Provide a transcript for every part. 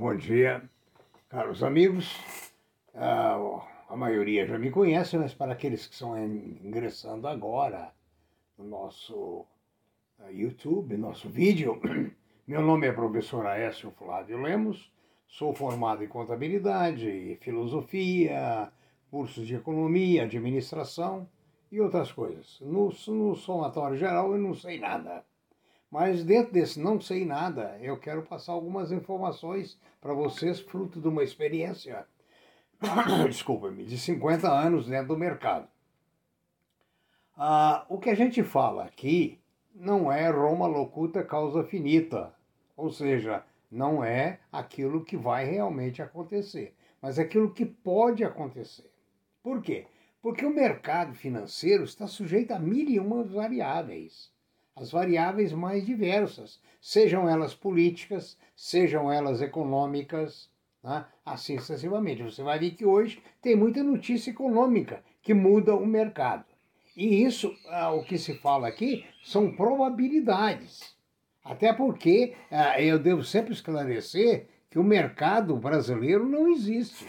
Bom dia, caros amigos. Ah, a maioria já me conhece, mas para aqueles que estão ingressando agora no nosso ah, YouTube, nosso vídeo, meu nome é professor Aécio Flávio Lemos, sou formado em contabilidade, filosofia, cursos de economia, administração e outras coisas. No, no somatório geral eu não sei nada. Mas dentro desse não sei nada, eu quero passar algumas informações para vocês, fruto de uma experiência, desculpa-me, de 50 anos dentro do mercado. Ah, o que a gente fala aqui não é Roma locuta causa finita, ou seja, não é aquilo que vai realmente acontecer, mas aquilo que pode acontecer. Por quê? Porque o mercado financeiro está sujeito a mil e uma variáveis as variáveis mais diversas, sejam elas políticas, sejam elas econômicas, né? assim sucessivamente. Você vai ver que hoje tem muita notícia econômica que muda o mercado. E isso, ah, o que se fala aqui, são probabilidades. Até porque ah, eu devo sempre esclarecer que o mercado brasileiro não existe.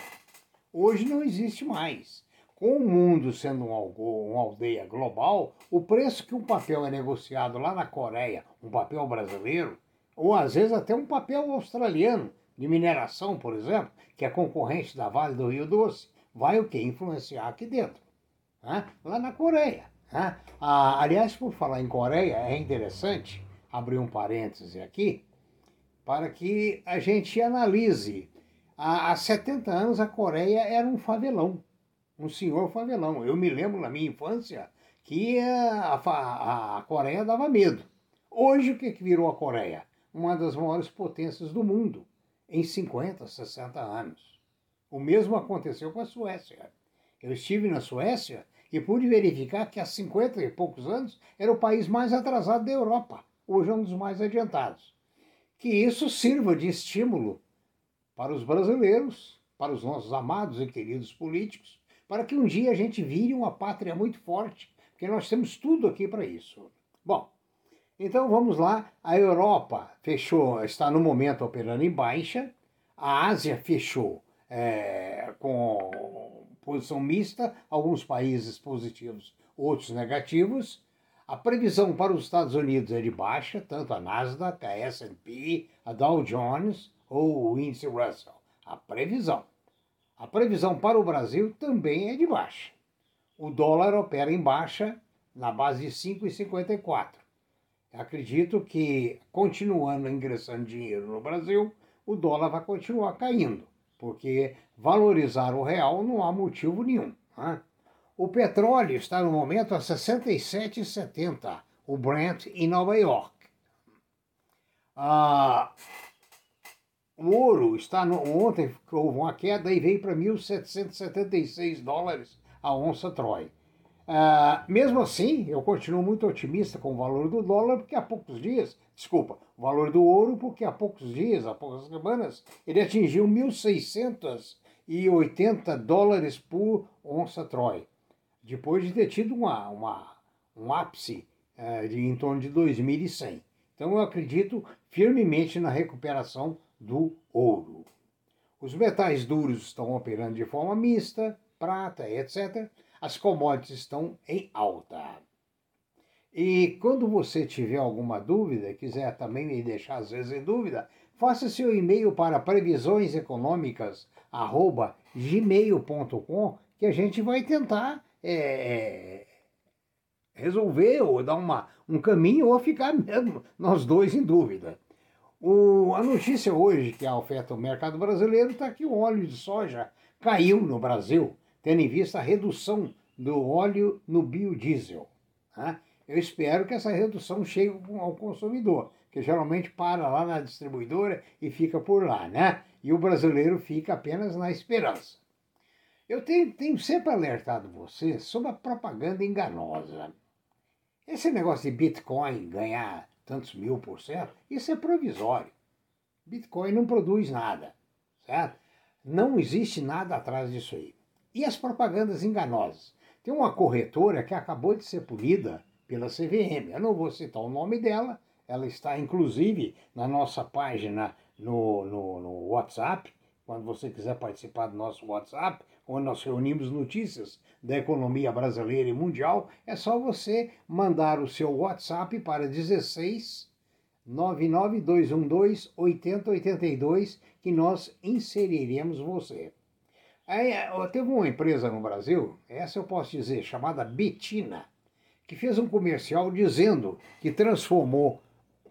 Hoje não existe mais. Com o mundo sendo um, uma aldeia global, o preço que um papel é negociado lá na Coreia, um papel brasileiro, ou às vezes até um papel australiano, de mineração, por exemplo, que é concorrente da Vale do Rio Doce, vai o que? Influenciar aqui dentro, né? lá na Coreia. Né? Ah, aliás, por falar em Coreia, é interessante abrir um parêntese aqui para que a gente analise. Há 70 anos a Coreia era um favelão um senhor favelão. Eu me lembro na minha infância que a, a, a Coreia dava medo. Hoje o que, que virou a Coreia? Uma das maiores potências do mundo em 50, 60 anos. O mesmo aconteceu com a Suécia. Eu estive na Suécia e pude verificar que há 50 e poucos anos era o país mais atrasado da Europa, hoje é um dos mais adiantados. Que isso sirva de estímulo para os brasileiros, para os nossos amados e queridos políticos, para que um dia a gente vire uma pátria muito forte, porque nós temos tudo aqui para isso. Bom, então vamos lá. A Europa fechou, está no momento operando em baixa, a Ásia fechou é, com posição mista, alguns países positivos, outros negativos. A previsão para os Estados Unidos é de baixa, tanto a Nasdaq, a S&P, a Dow Jones ou o índice Russell. A previsão. A previsão para o Brasil também é de baixa. O dólar opera em baixa na base de 5,54. Acredito que, continuando ingressando dinheiro no Brasil, o dólar vai continuar caindo, porque valorizar o real não há motivo nenhum. Né? O petróleo está no momento a 67,70, o Brent em Nova York. Ah, o ouro está no, ontem houve uma queda e veio para 1.776 dólares a onça Troy. Uh, mesmo assim, eu continuo muito otimista com o valor do dólar, porque há poucos dias, desculpa, o valor do ouro, porque há poucos dias, há poucas semanas, ele atingiu 1.680 dólares por onça Troy, depois de ter tido uma, uma um ápice uh, de em torno de 2.100. Então eu acredito firmemente na recuperação do ouro. Os metais duros estão operando de forma mista, prata, etc. As commodities estão em alta. E quando você tiver alguma dúvida, quiser também me deixar às vezes em dúvida, faça seu e-mail para previsioneseconômicas@gmail.com que a gente vai tentar é, resolver ou dar uma, um caminho ou ficar mesmo nós dois em dúvida. O, a notícia hoje que a oferta do mercado brasileiro está que o óleo de soja caiu no Brasil, tendo em vista a redução do óleo no biodiesel. Né? Eu espero que essa redução chegue ao consumidor, que geralmente para lá na distribuidora e fica por lá, né? E o brasileiro fica apenas na esperança. Eu tenho, tenho sempre alertado você sobre a propaganda enganosa. Esse negócio de Bitcoin ganhar tantos mil por cento, isso é provisório. Bitcoin não produz nada, certo? Não existe nada atrás disso aí. E as propagandas enganosas? Tem uma corretora que acabou de ser punida pela CVM. Eu não vou citar o nome dela, ela está inclusive na nossa página no, no, no WhatsApp, quando você quiser participar do nosso WhatsApp, onde nós reunimos notícias da economia brasileira e mundial, é só você mandar o seu WhatsApp para 16 99212 8082 que nós inseriremos você. Aí, teve uma empresa no Brasil, essa eu posso dizer, chamada Betina, que fez um comercial dizendo que transformou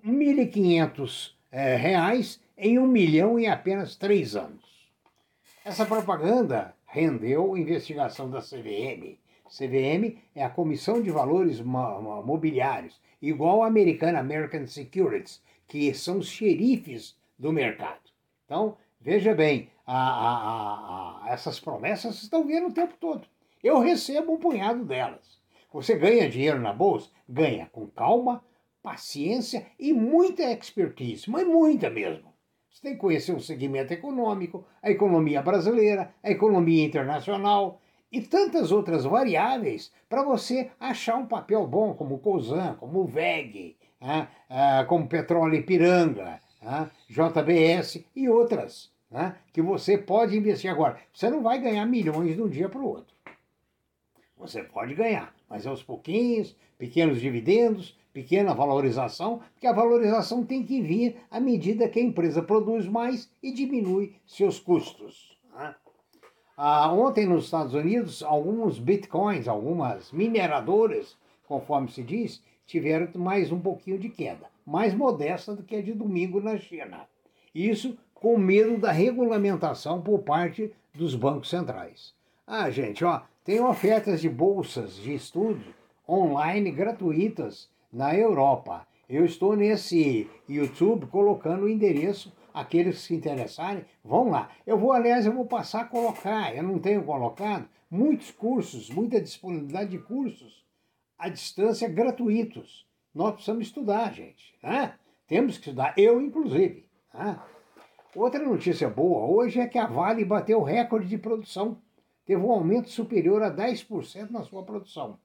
1.500 é, reais em um milhão em apenas três anos. Essa propaganda rendeu investigação da CVM. CVM é a Comissão de Valores Mobiliários, igual a americana American Securities, que são os xerifes do mercado. Então, veja bem, a, a, a, essas promessas estão vindo o tempo todo. Eu recebo um punhado delas. Você ganha dinheiro na bolsa? Ganha com calma, paciência e muita expertise, mas muita mesmo. Você tem que conhecer o segmento econômico, a economia brasileira, a economia internacional e tantas outras variáveis para você achar um papel bom, como o COSAN, como o VEG, né? ah, como Petróleo Ipiranga, né? JBS e outras, que você pode investir agora. Você não vai ganhar milhões de um dia para o outro. Você pode ganhar, mas aos pouquinhos, pequenos dividendos, pequena valorização, porque a valorização tem que vir à medida que a empresa produz mais e diminui seus custos. Né? Ah, ontem nos Estados Unidos, alguns bitcoins, algumas mineradoras, conforme se diz, tiveram mais um pouquinho de queda, mais modesta do que a de domingo na China. Isso com medo da regulamentação por parte dos bancos centrais. Ah, gente, ó, tem ofertas de bolsas de estudo online gratuitas na Europa. Eu estou nesse YouTube colocando o endereço. Aqueles que se interessarem, vão lá. Eu vou, aliás, eu vou passar a colocar. Eu não tenho colocado muitos cursos, muita disponibilidade de cursos à distância gratuitos. Nós precisamos estudar, gente. Né? Temos que estudar, eu inclusive. Né? Outra notícia boa hoje é que a Vale bateu recorde de produção. Teve um aumento superior a 10% na sua produção.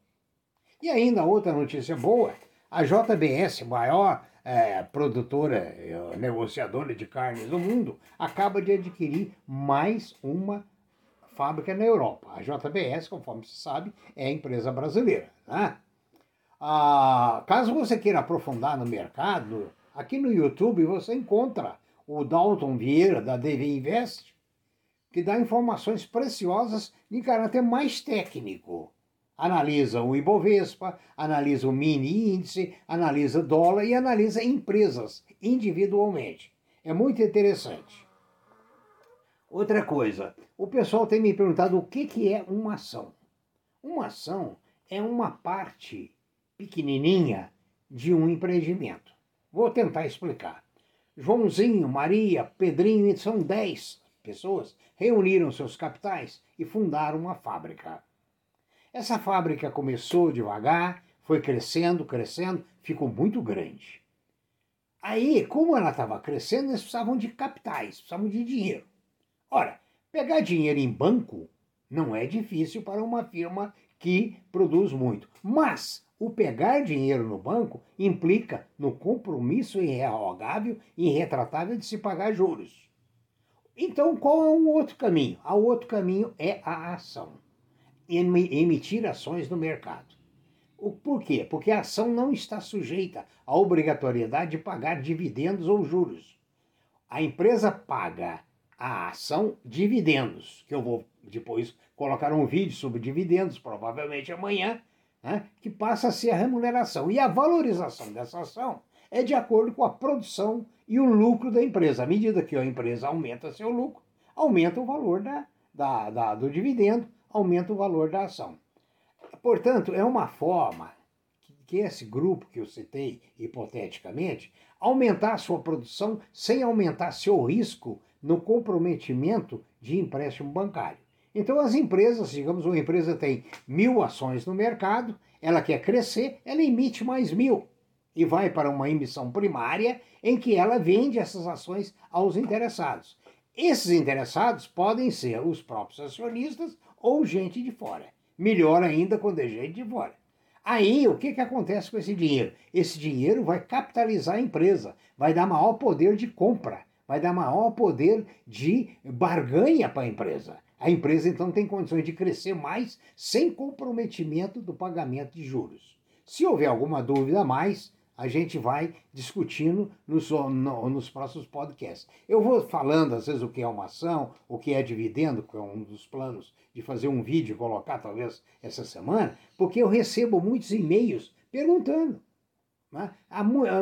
E ainda outra notícia boa a JBS, maior é, produtora, é, negociadora de carnes do mundo, acaba de adquirir mais uma fábrica na Europa. A JBS, conforme se sabe, é empresa brasileira. Né? Ah, caso você queira aprofundar no mercado, aqui no YouTube você encontra o Dalton Vieira, da DV Invest, que dá informações preciosas de caráter mais técnico analisa o Ibovespa, analisa o mini índice, analisa dólar e analisa empresas individualmente. É muito interessante. Outra coisa, o pessoal tem me perguntado o que, que é uma ação. Uma ação é uma parte pequenininha de um empreendimento. Vou tentar explicar. Joãozinho, Maria, Pedrinho, são 10 pessoas, reuniram seus capitais e fundaram uma fábrica. Essa fábrica começou devagar, foi crescendo, crescendo, ficou muito grande. Aí, como ela estava crescendo, eles precisavam de capitais, precisavam de dinheiro. Ora, pegar dinheiro em banco não é difícil para uma firma que produz muito. Mas o pegar dinheiro no banco implica no compromisso irrevogável e irretratável de se pagar juros. Então, qual é o outro caminho? O outro caminho é a ação emitir ações no mercado. O, por quê? Porque a ação não está sujeita à obrigatoriedade de pagar dividendos ou juros. A empresa paga a ação dividendos, que eu vou depois colocar um vídeo sobre dividendos, provavelmente amanhã, né, que passa a ser a remuneração. E a valorização dessa ação é de acordo com a produção e o lucro da empresa. À medida que a empresa aumenta seu lucro, aumenta o valor da, da, da do dividendo aumenta o valor da ação. Portanto, é uma forma que esse grupo que eu citei hipoteticamente aumentar sua produção sem aumentar seu risco no comprometimento de empréstimo bancário. Então, as empresas, digamos, uma empresa tem mil ações no mercado, ela quer crescer, ela emite mais mil e vai para uma emissão primária em que ela vende essas ações aos interessados. Esses interessados podem ser os próprios acionistas ou gente de fora. Melhor ainda quando é gente de fora. Aí, o que, que acontece com esse dinheiro? Esse dinheiro vai capitalizar a empresa, vai dar maior poder de compra, vai dar maior poder de barganha para a empresa. A empresa então tem condições de crescer mais sem comprometimento do pagamento de juros. Se houver alguma dúvida a mais, a gente vai discutindo nos, no, nos próximos podcasts. Eu vou falando, às vezes, o que é uma ação, o que é dividendo, que é um dos planos de fazer um vídeo e colocar, talvez, essa semana, porque eu recebo muitos e-mails perguntando. Né?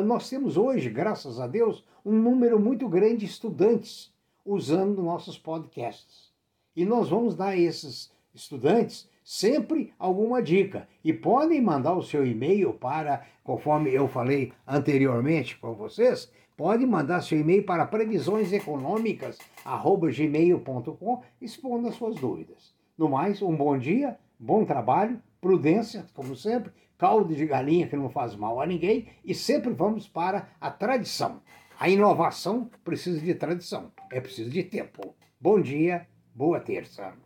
Nós temos hoje, graças a Deus, um número muito grande de estudantes usando nossos podcasts. E nós vamos dar a esses estudantes sempre alguma dica. E podem mandar o seu e-mail para, conforme eu falei anteriormente com vocês, pode mandar seu e-mail para previsioneseconômicas@gmail.com expondo as suas dúvidas. No mais, um bom dia, bom trabalho, prudência, como sempre, caldo de galinha que não faz mal a ninguém e sempre vamos para a tradição. A inovação precisa de tradição, é preciso de tempo. Bom dia, boa terça.